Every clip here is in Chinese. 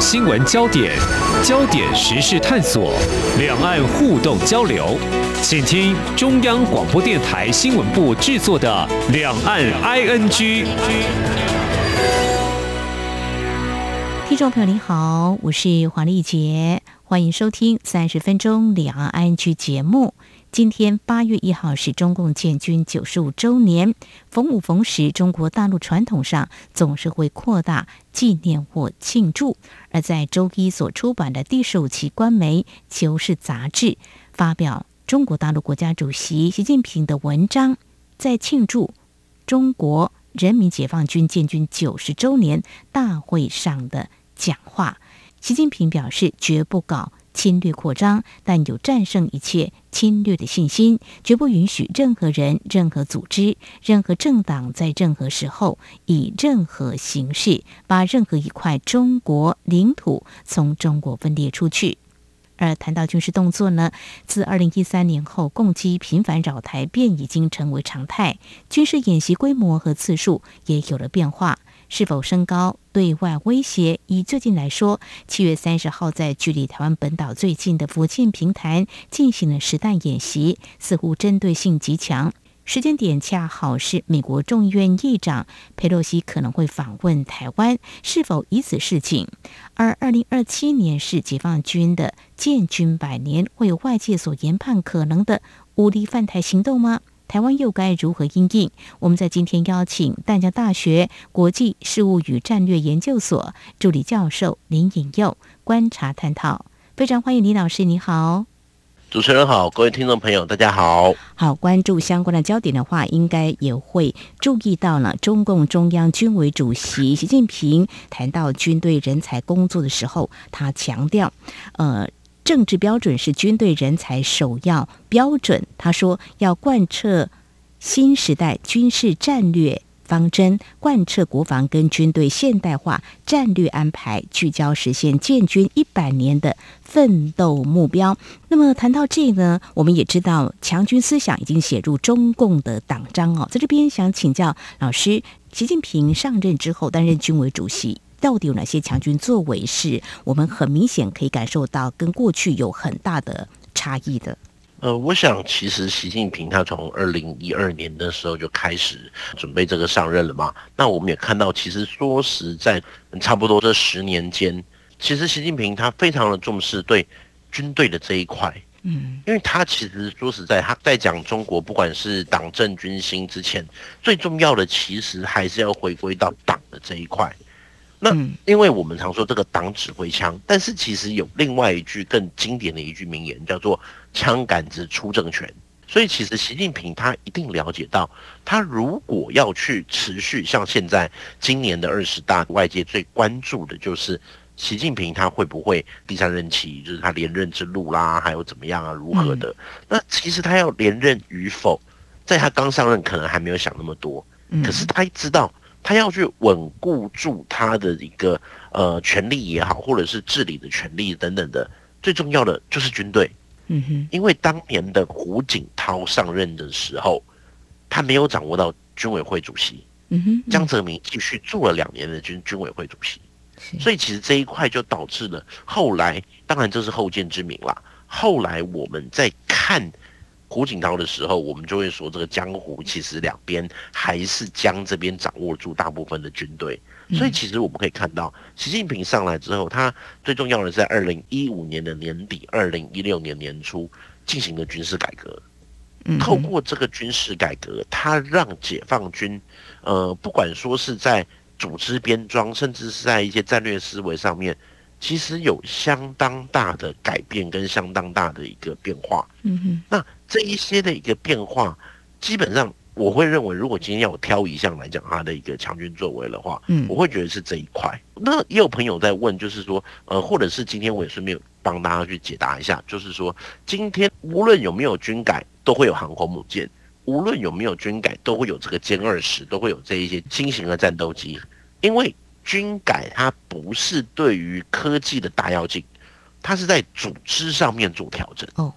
新闻焦点，焦点时事探索，两岸互动交流，请听中央广播电台新闻部制作的《两岸 ING》。听众朋友您好，我是黄丽杰，欢迎收听三十分钟两岸 ING 节目。今天八月一号是中共建军九十五周年，逢五逢十，中国大陆传统上总是会扩大纪念或庆祝。而在周一所出版的第十五期官媒《求是》杂志，发表中国大陆国家主席习近平的文章，在庆祝中国人民解放军建军九十周年大会上的讲话。习近平表示，绝不搞侵略扩张，但有战胜一切侵略的信心，绝不允许任何人、任何组织、任何政党在任何时候以任何形式把任何一块中国领土从中国分裂出去。而谈到军事动作呢，自二零一三年后，共机频繁扰台便已经成为常态，军事演习规模和次数也有了变化。是否升高对外威胁？以最近来说，七月三十号在距离台湾本岛最近的福建平潭进行了实弹演习，似乎针对性极强。时间点恰好是美国众议院议长佩洛西可能会访问台湾，是否以此示警？而二零二七年是解放军的建军百年，会有外界所研判可能的武力犯台行动吗？台湾又该如何应应？我们在今天邀请淡江大学国际事务与战略研究所助理教授林颖佑观察探讨。非常欢迎林老师，你好。主持人好，各位听众朋友，大家好。好，关注相关的焦点的话，应该也会注意到了中共中央军委主席习近平谈到军队人才工作的时候，他强调，呃。政治标准是军队人才首要标准。他说，要贯彻新时代军事战略方针，贯彻国防跟军队现代化战略安排，聚焦实现建军一百年的奋斗目标。那么谈到这呢，我们也知道强军思想已经写入中共的党章哦。在这边想请教老师，习近平上任之后担任军委主席。到底有哪些强军作为是我们很明显可以感受到跟过去有很大的差异的？呃，我想其实习近平他从二零一二年的时候就开始准备这个上任了嘛。那我们也看到，其实说实在，差不多这十年间，其实习近平他非常的重视对军队的这一块。嗯，因为他其实说实在，他在讲中国不管是党政军心之前，最重要的其实还是要回归到党的这一块。那因为我们常说这个党指挥枪，但是其实有另外一句更经典的一句名言，叫做“枪杆子出政权”。所以其实习近平他一定了解到，他如果要去持续像现在今年的二十大，外界最关注的就是习近平他会不会第三任期，就是他连任之路啦，还有怎么样啊，如何的？那其实他要连任与否，在他刚上任可能还没有想那么多，可是他知道。他要去稳固住他的一个呃权力也好，或者是治理的权利等等的，最重要的就是军队。嗯哼，因为当年的胡锦涛上任的时候，他没有掌握到军委会主席。嗯哼，江泽民继续做了两年的军军委会主席，所以其实这一块就导致了后来，当然这是后见之明啦。后来我们在看。胡锦涛的时候，我们就会说，这个江湖其实两边还是江这边掌握住大部分的军队，所以其实我们可以看到，习近平上来之后，他最重要的是在二零一五年的年底，二零一六年年初进行的军事改革。透过这个军事改革，他让解放军，呃，不管说是在组织编装，甚至是在一些战略思维上面。其实有相当大的改变跟相当大的一个变化。嗯哼，那这一些的一个变化，基本上我会认为，如果今天要我挑一项来讲它的一个强军作为的话，嗯，我会觉得是这一块。那也有朋友在问，就是说，呃，或者是今天我也顺便帮大家去解答一下，就是说，今天无论有没有军改，都会有航空母舰；无论有没有军改，都会有这个歼二十，都会有这一些新型的战斗机，因为。军改它不是对于科技的大跃进，它是在组织上面做调整。哦，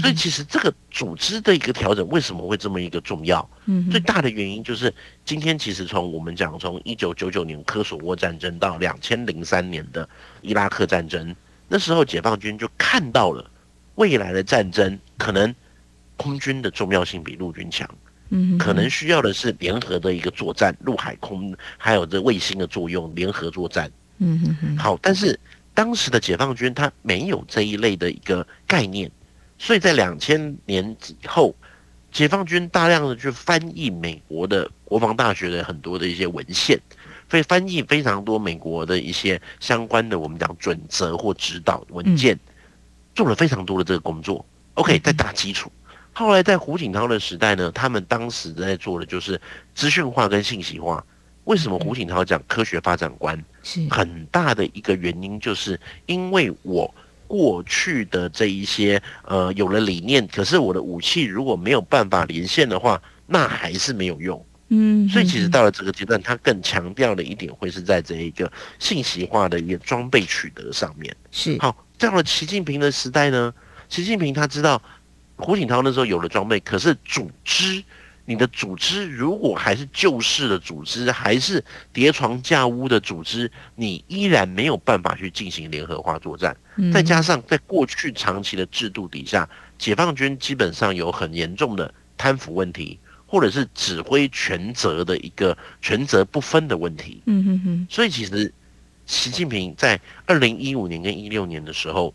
所以其实这个组织的一个调整为什么会这么一个重要？嗯，最大的原因就是今天其实从我们讲从一九九九年科索沃战争到两千零三年的伊拉克战争，那时候解放军就看到了未来的战争可能空军的重要性比陆军强，嗯，可能需要的是联合的一个作战，陆海空还有这卫星的作用，联合作战，嗯嗯，好，但是当时的解放军他没有这一类的一个概念。所以在两千年以后，解放军大量的去翻译美国的国防大学的很多的一些文献，会翻译非常多美国的一些相关的我们讲准则或指导文件，做了非常多的这个工作。OK，在打基础。后来在胡锦涛的时代呢，他们当时在做的就是资讯化跟信息化。为什么胡锦涛讲科学发展观？是很大的一个原因，就是因为我。过去的这一些呃有了理念，可是我的武器如果没有办法连线的话，那还是没有用。嗯，所以其实到了这个阶段，他更强调的一点会是在这一个信息化的一个装备取得上面。是好，到了习近平的时代呢，习近平他知道胡锦涛那时候有了装备，可是组织。你的组织如果还是旧式的组织，还是叠床架屋的组织，你依然没有办法去进行联合化作战。再加上在过去长期的制度底下，解放军基本上有很严重的贪腐问题，或者是指挥权责的一个权责不分的问题。嗯哼哼。所以其实习近平在二零一五年跟一六年的时候。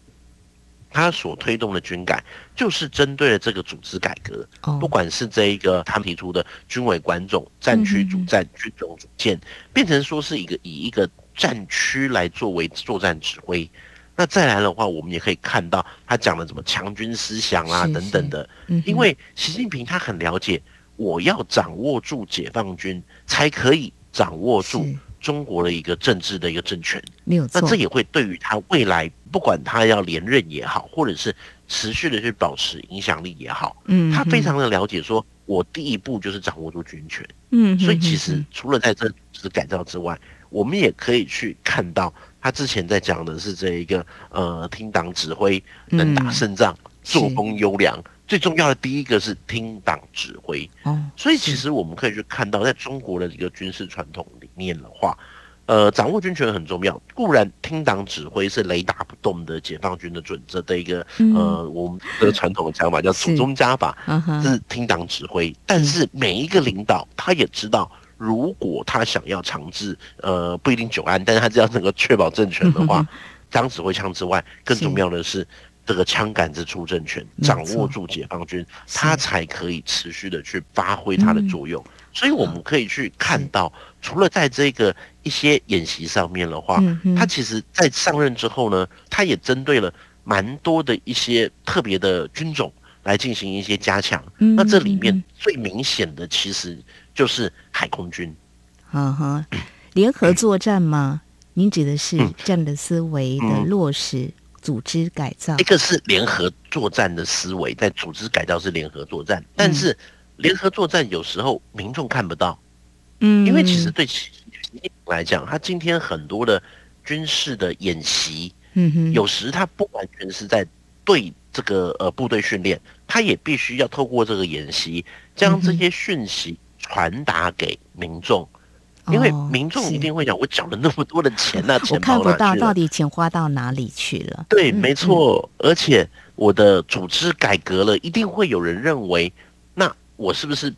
他所推动的军改，就是针对了这个组织改革。不管是这一个他们提出的军委管总、战区主战、军种主建，变成说是一个以一个战区来作为作战指挥。那再来的话，我们也可以看到他讲的什么强军思想啊等等的。因为习近平他很了解，我要掌握住解放军，才可以掌握住。中国的一个政治的一个政权，没有错。那这也会对于他未来，不管他要连任也好，或者是持续的去保持影响力也好，嗯，他非常的了解，说我第一步就是掌握住军权，嗯，所以其实除了在这次改造之外，我们也可以去看到他之前在讲的是这一个呃，听党指挥，能打胜仗，作风优良。最重要的第一个是听党指挥，所以其实我们可以去看到，在中国的一个军事传统里面的话，呃，掌握军权很重要。固然听党指挥是雷打不动的解放军的准则的一个，呃，我们的传统的讲法叫祖宗家法，是听党指挥。但是每一个领导他也知道，如果他想要长治，呃，不一定久安，但是他只要能够确保政权的话，当指挥枪之外，更重要的是。这个枪杆子出政权，掌握住解放军，他才可以持续的去发挥它的作用。所以我们可以去看到，除了在这个一些演习上面的话，他其实在上任之后呢，他也针对了蛮多的一些特别的军种来进行一些加强。那这里面最明显的其实就是海空军。啊哈，联合作战吗？您指的是这样的思维的落实？组织改造，一个是联合作战的思维，在组织改造是联合作战，但是联合作战有时候民众看不到，嗯，因为其实对习近平来讲，他今天很多的军事的演习，嗯哼，有时他不完全是在对这个呃部队训练，他也必须要透过这个演习，将这些讯息传达给民众。因为民众一定会讲，我缴了那么多的钱，那钱我看不到到底钱花到哪里去了。对，没错。而且我的组织改革了，一定会有人认为，那我是不是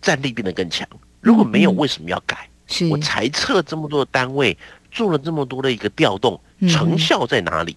战力变得更强？如果没有，为什么要改？我裁撤这么多的单位，做了这么多的一个调动，成效在哪里？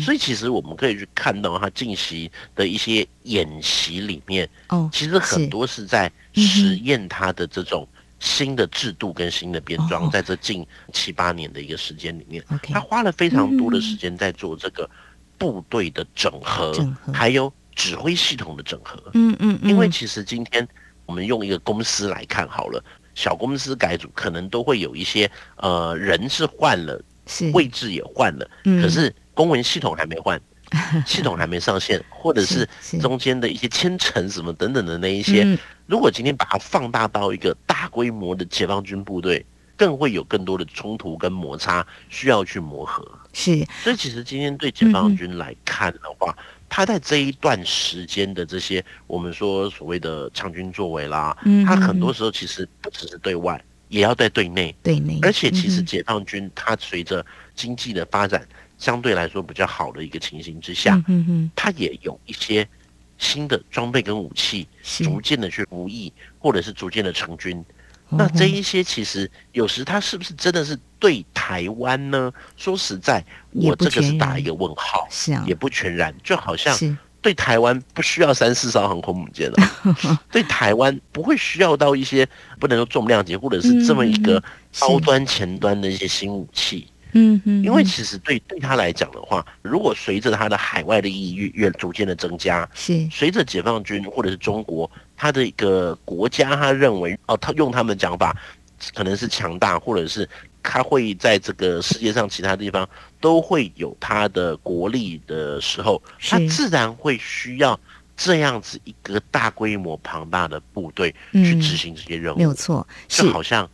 所以其实我们可以去看到他近期的一些演习里面，哦，其实很多是在实验他的这种。新的制度跟新的编装，在这近七八年的一个时间里面，他花了非常多的时间在做这个部队的整合，还有指挥系统的整合。嗯嗯，因为其实今天我们用一个公司来看好了，小公司改组可能都会有一些呃人是换了，位置也换了，可是公文系统还没换，系统还没上线，或者是中间的一些签呈什么等等的那一些。如果今天把它放大到一个大规模的解放军部队，更会有更多的冲突跟摩擦需要去磨合。是，所以其实今天对解放军来看的话，嗯、他在这一段时间的这些我们说所谓的强军作为啦，嗯，他很多时候其实不只是对外，也要在对内，对内。而且其实解放军他随着经济的发展相对来说比较好的一个情形之下，嗯嗯，他也有一些。新的装备跟武器逐渐的去服役，或者是逐渐的成军。那这一些其实有时它是不是真的是对台湾呢？说实在，我这个是打一个问号，是啊，也不全然。就好像对台湾不需要三四艘航空母舰了，对台湾不会需要到一些不能说重量级，或者是这么一个高端前端的一些新武器。嗯嗯，因为其实对对他来讲的话，如果随着他的海外的意义越逐渐的增加，是随着解放军或者是中国他的一个国家，他认为哦，他用他们的讲法，可能是强大，或者是他会在这个世界上其他地方都会有他的国力的时候，他自然会需要这样子一个大规模庞大的部队去执行这些任务。没有错，就好像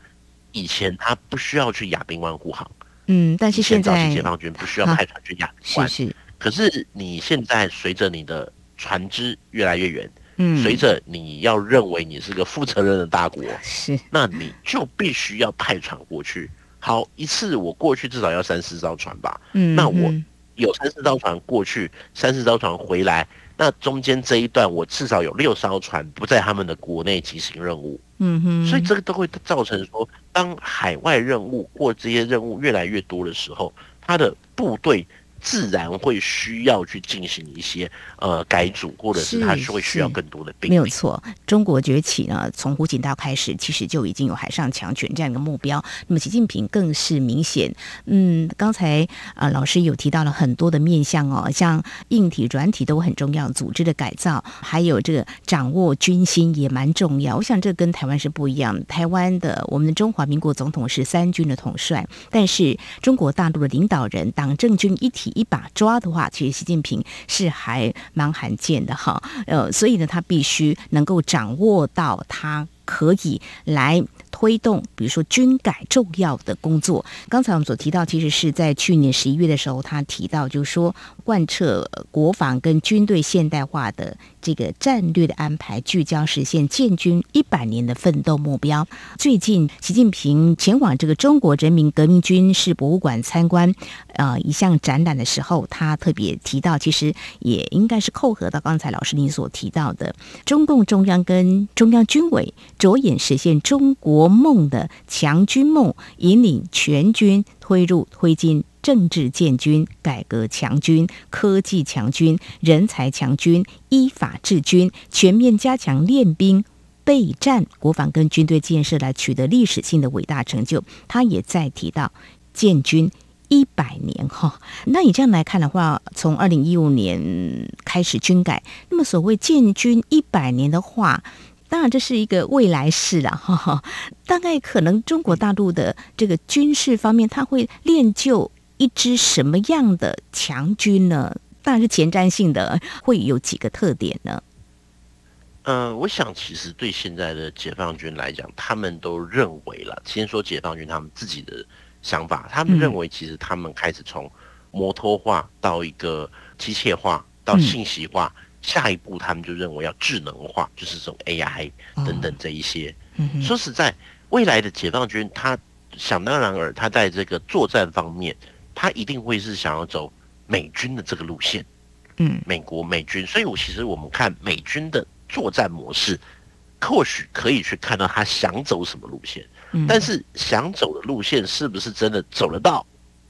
以前他不需要去亚丁湾护航。嗯，但是现在解放军不需要派船去亚丁湾，是是。可是你现在随着你的船只越来越远，嗯，随着你要认为你是个负责任的大国，是，那你就必须要派船过去。好，一次我过去至少要三四艘船吧，嗯，那我有三四艘船过去，三四艘船回来。那中间这一段，我至少有六艘船不在他们的国内执行任务，嗯哼，所以这个都会造成说，当海外任务或这些任务越来越多的时候，他的部队。自然会需要去进行一些呃改组，或者是他是会需要更多的兵力。没有错，中国崛起呢，从胡锦涛开始，其实就已经有海上强权这样一个目标。那么习近平更是明显，嗯，刚才啊、呃、老师有提到了很多的面向哦，像硬体、软体都很重要，组织的改造，还有这个掌握军心也蛮重要。我想这跟台湾是不一样，台湾的我们的中华民国总统是三军的统帅，但是中国大陆的领导人党政军一体。一把抓的话，其实习近平是还蛮罕见的哈，呃，所以呢，他必须能够掌握到他可以来。推动，比如说军改重要的工作。刚才我们所提到，其实是在去年十一月的时候，他提到，就是说贯彻国防跟军队现代化的这个战略的安排，聚焦实现建军一百年的奋斗目标。最近，习近平前往这个中国人民革命军事博物馆参观，呃，一项展览的时候，他特别提到，其实也应该是扣合到刚才老师您所提到的，中共中央跟中央军委着眼实现中国。国梦的强军梦，引领全军推入推进政治建军、改革强军、科技强军、人才强军、依法治军，全面加强练兵备战、国防跟军队建设，来取得历史性的伟大成就。他也在提到建军一百年哈，那你这样来看的话，从二零一五年开始军改，那么所谓建军一百年的话。当然，这是一个未来式了 哈。大概可能中国大陆的这个军事方面，他会练就一支什么样的强军呢？当然是前瞻性的，会有几个特点呢？嗯、呃，我想其实对现在的解放军来讲，他们都认为了，先说解放军他们自己的想法，他们认为其实他们开始从摩托化到一个机械化到信息化。嗯下一步，他们就认为要智能化，就是这种 AI 等等这一些。哦嗯、说实在，未来的解放军，他想当然尔，他在这个作战方面，他一定会是想要走美军的这个路线。嗯，美国美军，所以我其实我们看美军的作战模式，或许可以去看到他想走什么路线。嗯、但是想走的路线是不是真的走得到？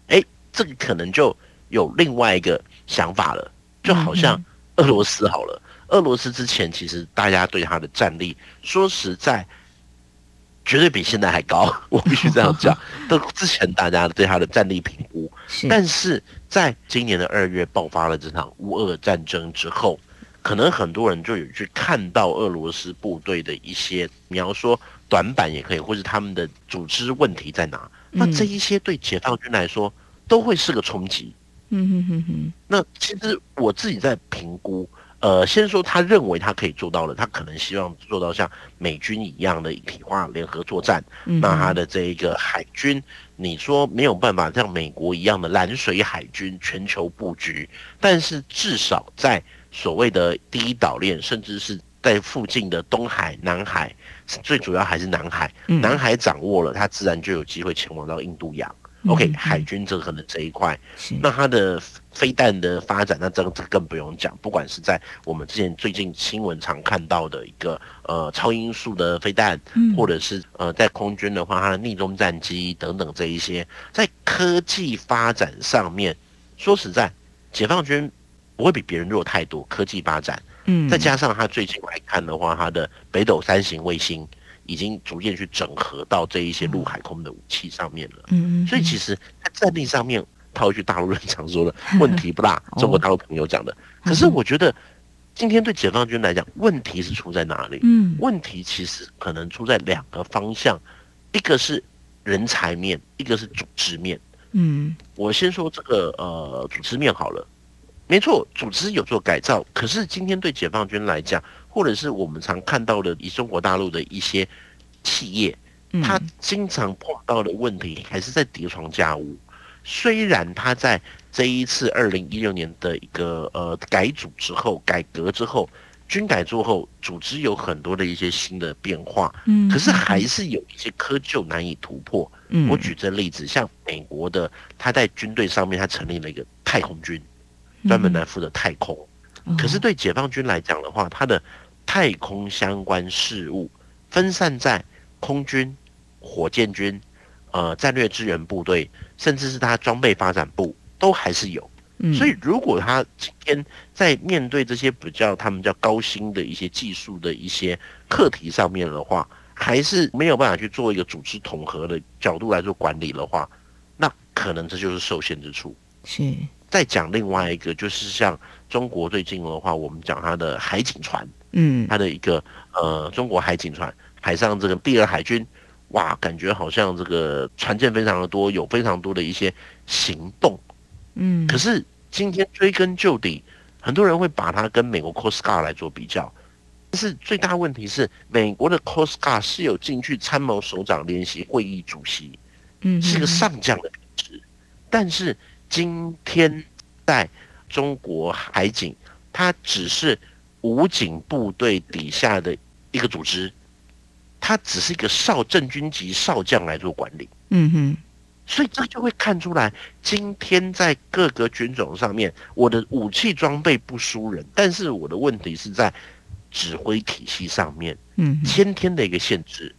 哎，这个可能就有另外一个想法了，就好像。俄罗斯好了，俄罗斯之前其实大家对他的战力，说实在，绝对比现在还高。我必须这样讲。都之前大家对他的战力评估，但是在今年的二月爆发了这场乌俄战争之后，可能很多人就有去看到俄罗斯部队的一些，你要说短板也可以，或是他们的组织问题在哪？那这一些对解放军来说都会是个冲击。嗯哼哼哼，那其实我自己在评估，呃，先说他认为他可以做到了，他可能希望做到像美军一样的一体化联合作战。嗯、那他的这一个海军，你说没有办法像美国一样的蓝水海军全球布局，但是至少在所谓的第一岛链，甚至是在附近的东海、南海，最主要还是南海。嗯、南海掌握了，他自然就有机会前往到印度洋。OK，海军这可能这一块，那它的飞弹的发展，那这个这更不用讲。不管是在我们之前最近新闻常看到的一个呃超音速的飞弹，嗯、或者是呃在空军的话，它的逆中战机等等这一些，在科技发展上面，说实在，解放军不会比别人弱太多。科技发展，嗯，再加上它最近来看的话，它的北斗三型卫星。已经逐渐去整合到这一些陆海空的武器上面了，嗯，所以其实在战力上面，套一句大陆人常说的，问题不大。中国大陆朋友讲的，可是我觉得今天对解放军来讲，问题是出在哪里？嗯，问题其实可能出在两个方向，一个是人才面，一个是组织面。嗯，我先说这个呃组织面好了，没错，组织有做改造，可是今天对解放军来讲。或者是我们常看到的，以中国大陆的一些企业，他经常碰到的问题还是在叠床架屋。虽然他在这一次二零一六年的一个呃改组之后、改革之后、军改之后，组织有很多的一些新的变化，嗯，可是还是有一些窠臼难以突破。嗯，我举这例子，像美国的，他在军队上面，他成立了一个太空军，专门来负责太空。可是对解放军来讲的话，他的太空相关事务分散在空军、火箭军、呃战略支援部队，甚至是他装备发展部都还是有。所以，如果他今天在面对这些比较他们叫高薪的一些技术的一些课题上面的话，还是没有办法去做一个组织统合的角度来做管理的话，那可能这就是受限之处。是。再讲另外一个，就是像中国最近的话，我们讲它的海警船。嗯，它的一个呃，中国海警船海上这个第二海军，哇，感觉好像这个船舰非常的多，有非常多的一些行动。嗯，可是今天追根究底，很多人会把它跟美国 Coast Guard 来做比较，但是最大问题是，美国的 Coast Guard 是有进去参谋首长联席会议主席，嗯，是个上将的品质，但是今天在中国海警，它只是。武警部队底下的一个组织，它只是一个少正军级少将来做管理。嗯哼，所以这就会看出来，今天在各个军种上面，我的武器装备不输人，但是我的问题是在指挥体系上面，嗯，先天的一个限制。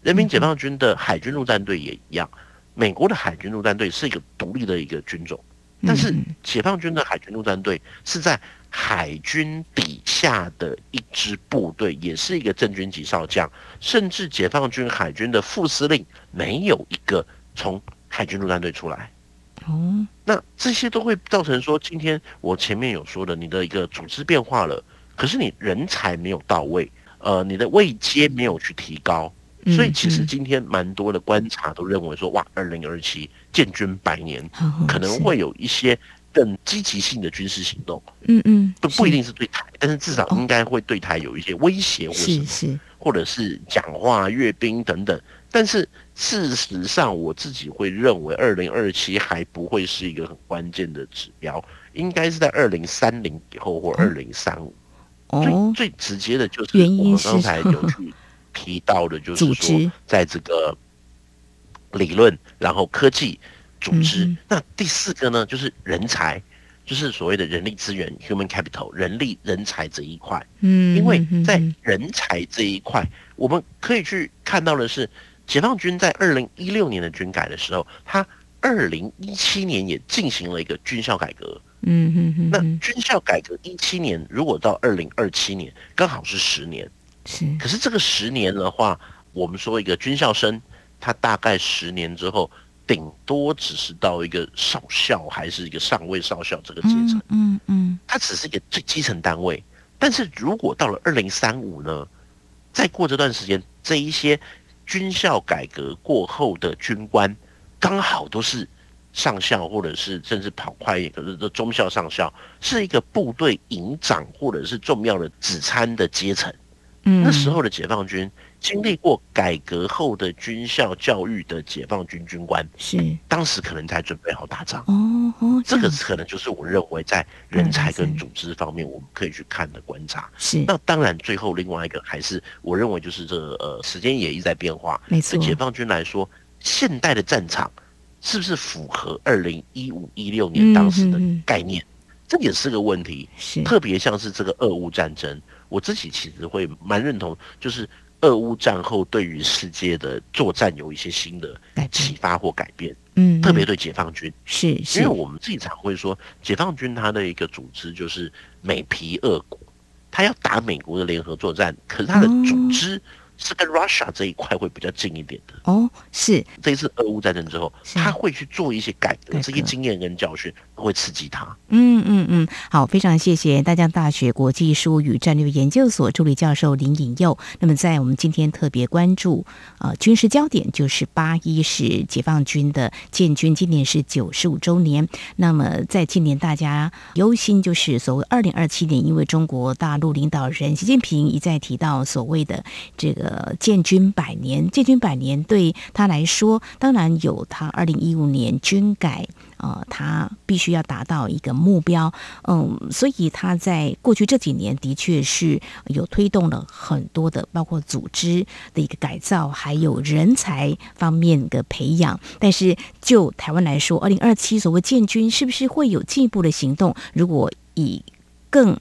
人民解放军的海军陆战队也一样，美国的海军陆战队是一个独立的一个军种，但是解放军的海军陆战队是在。海军底下的一支部队，也是一个正军级少将，甚至解放军海军的副司令没有一个从海军陆战队出来。哦，那这些都会造成说，今天我前面有说的，你的一个组织变化了，可是你人才没有到位，呃，你的位阶没有去提高，所以其实今天蛮多的观察都认为说，哇，二零二七建军百年，可能会有一些。更积极性的军事行动，嗯嗯，不不一定是对台，但是至少应该会对台有一些威胁，或是是，或者是讲话阅兵等等。但是事实上，我自己会认为，二零二七还不会是一个很关键的指标，应该是在二零三零以后或二零三五。最最直接的就是我们刚才有去提到的，就是说，在这个理论，然后科技。组织，那第四个呢，就是人才，就是所谓的人力资源 （human capital），人力人才这一块。嗯，因为在人才这一块，我们可以去看到的是，解放军在二零一六年的军改的时候，他二零一七年也进行了一个军校改革。嗯嗯嗯。那军校改革一七年，如果到二零二七年，刚好是十年。是。可是这个十年的话，我们说一个军校生，他大概十年之后。顶多只是到一个少校，还是一个上尉少校这个阶层，嗯嗯，他只是一个最基层单位。但是如果到了二零三五呢，再过这段时间，这一些军校改革过后的军官，刚好都是上校，或者是甚至跑快一点，可是这中校上校是一个部队营长或者是重要的指参的阶层。嗯，那时候的解放军经历过改革后的军校教育的解放军军官，是当时可能才准备好打仗。哦哦，这个可能就是我认为在人才跟组织方面我们可以去看的观察。是，那当然最后另外一个还是我认为就是这个呃，时间也一直在变化。没错，对解放军来说，现代的战场是不是符合二零一五一六年当时的概念？这也是个问题。是，特别像是这个俄乌战争。我自己其实会蛮认同，就是俄乌战后对于世界的作战有一些新的启发或改变。嗯，特别对解放军，是，是因为我们自己常会说，解放军它的一个组织就是美皮俄国，他要打美国的联合作战，可是他的组织。是跟 Russia 这一块会比较近一点的哦，是这一次俄乌战争之后，他会去做一些改革，这些经验跟教训会刺激他。嗯嗯嗯，好，非常谢谢大江大学国际事务与战略研究所助理教授林颖佑。那么在我们今天特别关注呃军事焦点，就是八一是解放军的建军，今年是九十五周年。那么在今年大家忧心就是所谓二零二七年，因为中国大陆领导人习近平一再提到所谓的这个。呃，建军百年，建军百年对他来说，当然有他二零一五年军改，呃，他必须要达到一个目标，嗯，所以他在过去这几年的确是有推动了很多的，包括组织的一个改造，还有人才方面的培养。但是就台湾来说，二零二七所谓建军是不是会有进一步的行动？如果以更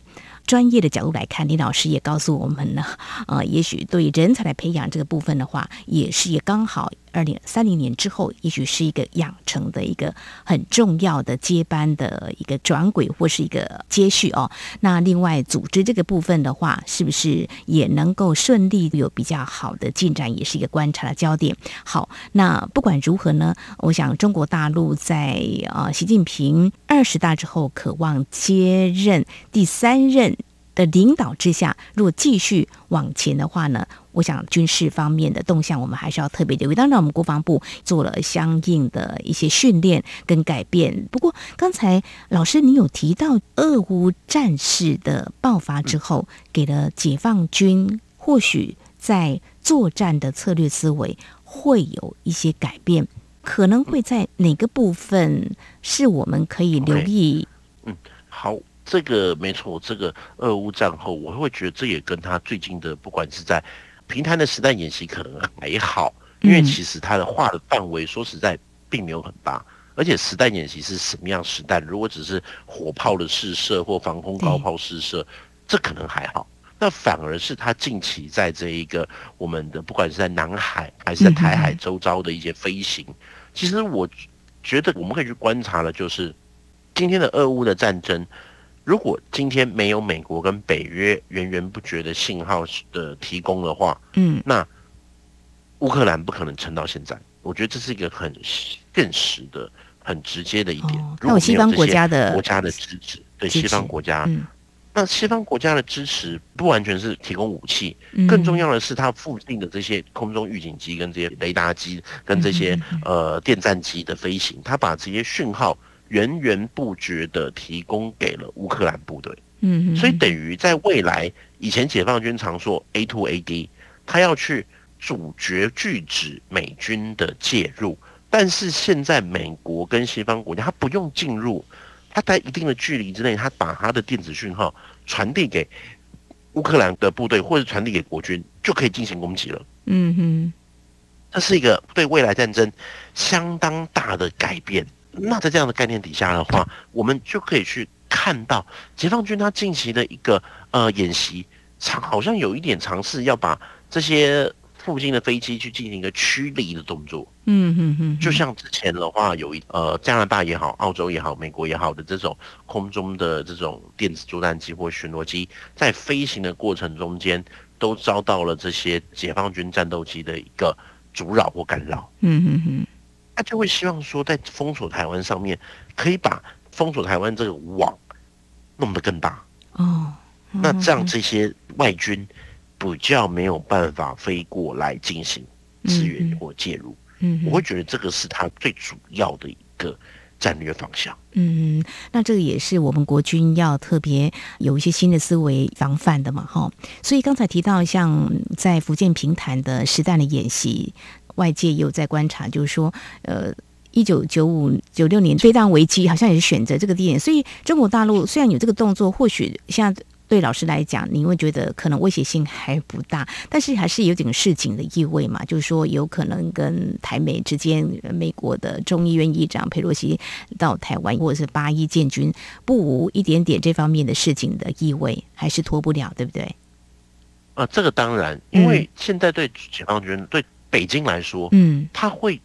专业的角度来看，李老师也告诉我们呢，呃，也许对人才来培养这个部分的话，也是也刚好二零三零年之后，也许是一个养成的一个很重要的接班的一个转轨或是一个接续哦。那另外组织这个部分的话，是不是也能够顺利有比较好的进展，也是一个观察的焦点。好，那不管如何呢，我想中国大陆在呃习近平二十大之后，渴望接任第三任。的领导之下，如果继续往前的话呢，我想军事方面的动向，我们还是要特别留意。当然，我们国防部做了相应的一些训练跟改变。不过，刚才老师您有提到，俄乌战事的爆发之后，给了解放军或许在作战的策略思维会有一些改变，可能会在哪个部分是我们可以留意？嗯，好。这个没错，这个俄乌战后，我会觉得这也跟他最近的，不管是在平潭的实弹演习可能还好，因为其实他的画的范围说实在并没有很大，而且实弹演习是什么样实弹？如果只是火炮的试射或防空高炮试射，这可能还好。那反而是他近期在这一个我们的，不管是在南海还是在台海周遭的一些飞行，其实我觉得我们可以去观察的，就是今天的俄乌的战争。如果今天没有美国跟北约源源不绝的信号的提供的话，嗯，那乌克兰不可能撑到现在。我觉得这是一个很现实的、很直接的一点。如果有西方国家的国家的支持，对西方国家，那西方国家的支持不完全是提供武器，更重要的是它附近的这些空中预警机、跟这些雷达机、跟这些呃电战机的飞行，它把这些讯号。源源不绝的提供给了乌克兰部队，嗯，所以等于在未来，以前解放军常说 A to A D，他要去阻绝拒止美军的介入，但是现在美国跟西方国家，他不用进入，他在一定的距离之内，他把他的电子讯号传递给乌克兰的部队，或者传递给国军，就可以进行攻击了。嗯哼，这是一个对未来战争相当大的改变。那在这样的概念底下的话，我们就可以去看到解放军他近期的一个呃演习，尝好像有一点尝试要把这些附近的飞机去进行一个驱离的动作。嗯嗯嗯，就像之前的话，有一呃加拿大也好、澳洲也好、美国也好的这种空中的这种电子作战机或巡逻机，在飞行的过程中间，都遭到了这些解放军战斗机的一个阻扰或干扰。嗯嗯嗯。他就会希望说，在封锁台湾上面，可以把封锁台湾这个网弄得更大哦。那这样这些外军比较没有办法飞过来进行支援或介入。嗯，我会觉得这个是他最主要的一个战略方向。嗯，那这个也是我们国军要特别有一些新的思维防范的嘛，哈。所以刚才提到像在福建平潭的实弹的演习，外界也有在观察，就是说，呃，一九九五九六年飞弹危机好像也是选择这个地点，所以中国大陆虽然有这个动作，或许像。对老师来讲，你会觉得可能威胁性还不大，但是还是有点示警的意味嘛？就是说，有可能跟台美之间，美国的众议院议长佩洛西到台湾，或者是八一建军，不无一点点这方面的事警的意味，还是脱不了，对不对？啊，这个当然，因为现在对解放军、嗯、对北京来说，嗯，他会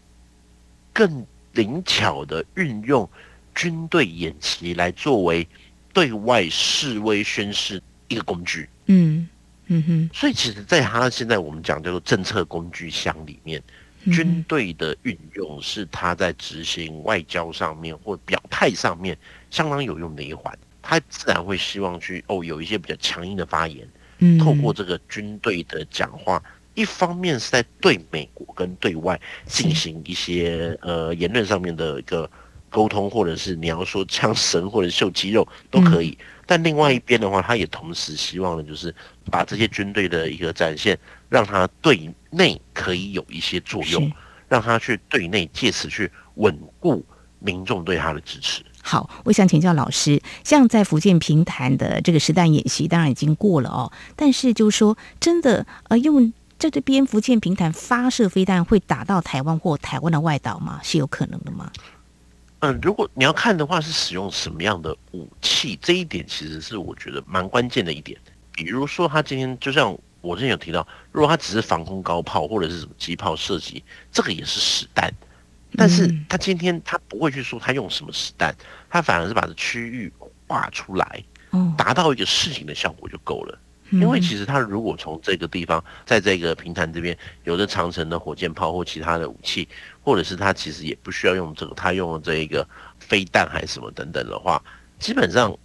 更灵巧的运用军队演习来作为。对外示威宣示一个工具，嗯嗯哼，所以其实，在他现在我们讲叫做政策工具箱里面，嗯、军队的运用是他在执行外交上面或表态上面相当有用的一环。他自然会希望去哦有一些比较强硬的发言，嗯，透过这个军队的讲话，一方面是在对美国跟对外进行一些呃言论上面的一个。沟通，或者是你要说枪神或者秀肌肉都可以，嗯、但另外一边的话，他也同时希望呢就是把这些军队的一个展现，让他对内可以有一些作用，让他去对内借此去稳固民众对他的支持。好，我想请教老师，像在福建平潭的这个实弹演习，当然已经过了哦，但是就是说真的呃，用在这边福建平潭发射飞弹会打到台湾或台湾的外岛吗？是有可能的吗？嗯，如果你要看的话，是使用什么样的武器，这一点其实是我觉得蛮关键的一点。比如说，他今天就像我之前有提到，如果他只是防空高炮或者是什么机炮射击，这个也是实弹。但是他今天他不会去说他用什么实弹，他反而是把这区域画出来，达到一个事情的效果就够了。因为其实他如果从这个地方，在这个平潭这边有着长城的火箭炮或其他的武器。或者是他其实也不需要用这个，他用了这一个飞弹还是什么等等的话，基本上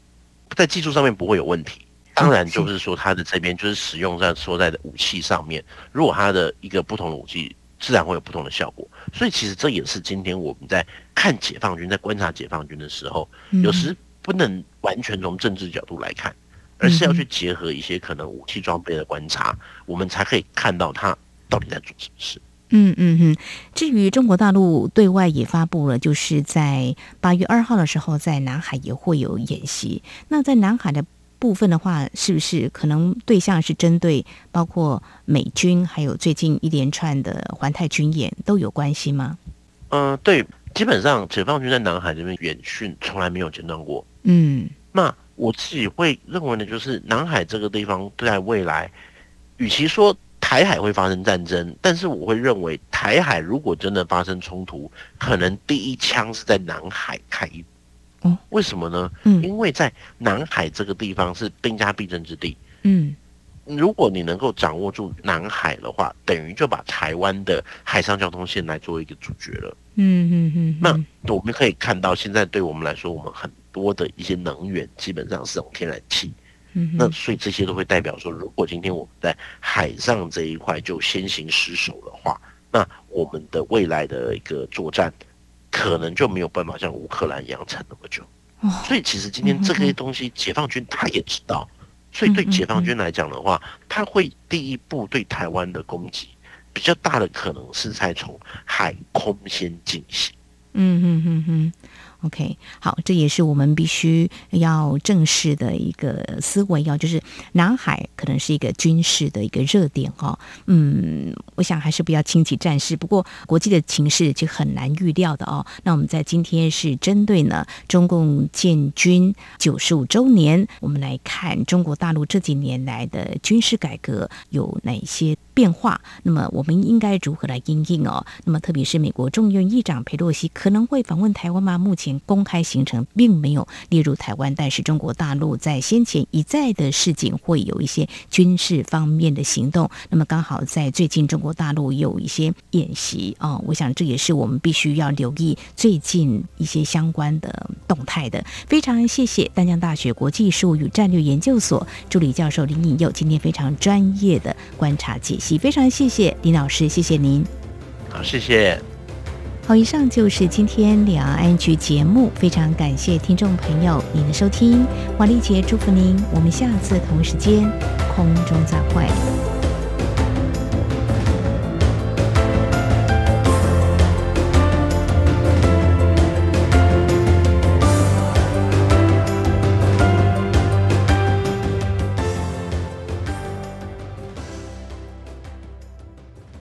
在技术上面不会有问题。当然就是说他的这边就是使用在说在的武器上面，如果他的一个不同的武器，自然会有不同的效果。所以其实这也是今天我们在看解放军，在观察解放军的时候，有时不能完全从政治角度来看，而是要去结合一些可能武器装备的观察，我们才可以看到他到底在做什么事。嗯嗯嗯，至于中国大陆对外也发布了，就是在八月二号的时候，在南海也会有演习。那在南海的部分的话，是不是可能对象是针对包括美军，还有最近一连串的环太军演都有关系吗？嗯、呃，对，基本上解放军在南海这边演训从来没有间断过。嗯，那我自己会认为呢，就是南海这个地方在未来，与其说。台海会发生战争，但是我会认为台海如果真的发生冲突，可能第一枪是在南海开。嗯，为什么呢？嗯，因为在南海这个地方是兵家必争之地。嗯，如果你能够掌握住南海的话，等于就把台湾的海上交通线来做一个主角了。嗯嗯嗯。那我们可以看到，现在对我们来说，我们很多的一些能源基本上是用天然气。那所以这些都会代表说，如果今天我们在海上这一块就先行失守的话，那我们的未来的一个作战可能就没有办法像乌克兰一样撑那么久。所以其实今天这些东西，解放军他也知道，所以对解放军来讲的话，他会第一步对台湾的攻击比较大的可能是在从海空先进行。嗯嗯嗯嗯。OK，好，这也是我们必须要正视的一个思维，要就是南海可能是一个军事的一个热点哦。嗯，我想还是不要轻启战事。不过国际的情势就很难预料的哦。那我们在今天是针对呢中共建军九十五周年，我们来看中国大陆这几年来的军事改革有哪些变化？那么我们应该如何来应应哦？那么特别是美国众议院议长佩洛西可能会访问台湾吗？目前公开行程并没有列入台湾，但是中国大陆在先前一再的示警，会有一些军事方面的行动。那么刚好在最近中国大陆有一些演习啊、我想这也是我们必须要留意最近一些相关的动态的。非常谢谢丹江大学国际事务与战略研究所助理教授林颖佑今天非常专业的观察解析，非常谢谢林老师，谢谢您。好，谢谢。好，以上就是今天两岸 ING 节目，非常感谢听众朋友您的收听，王丽杰祝福您，我们下次同时间空中再会。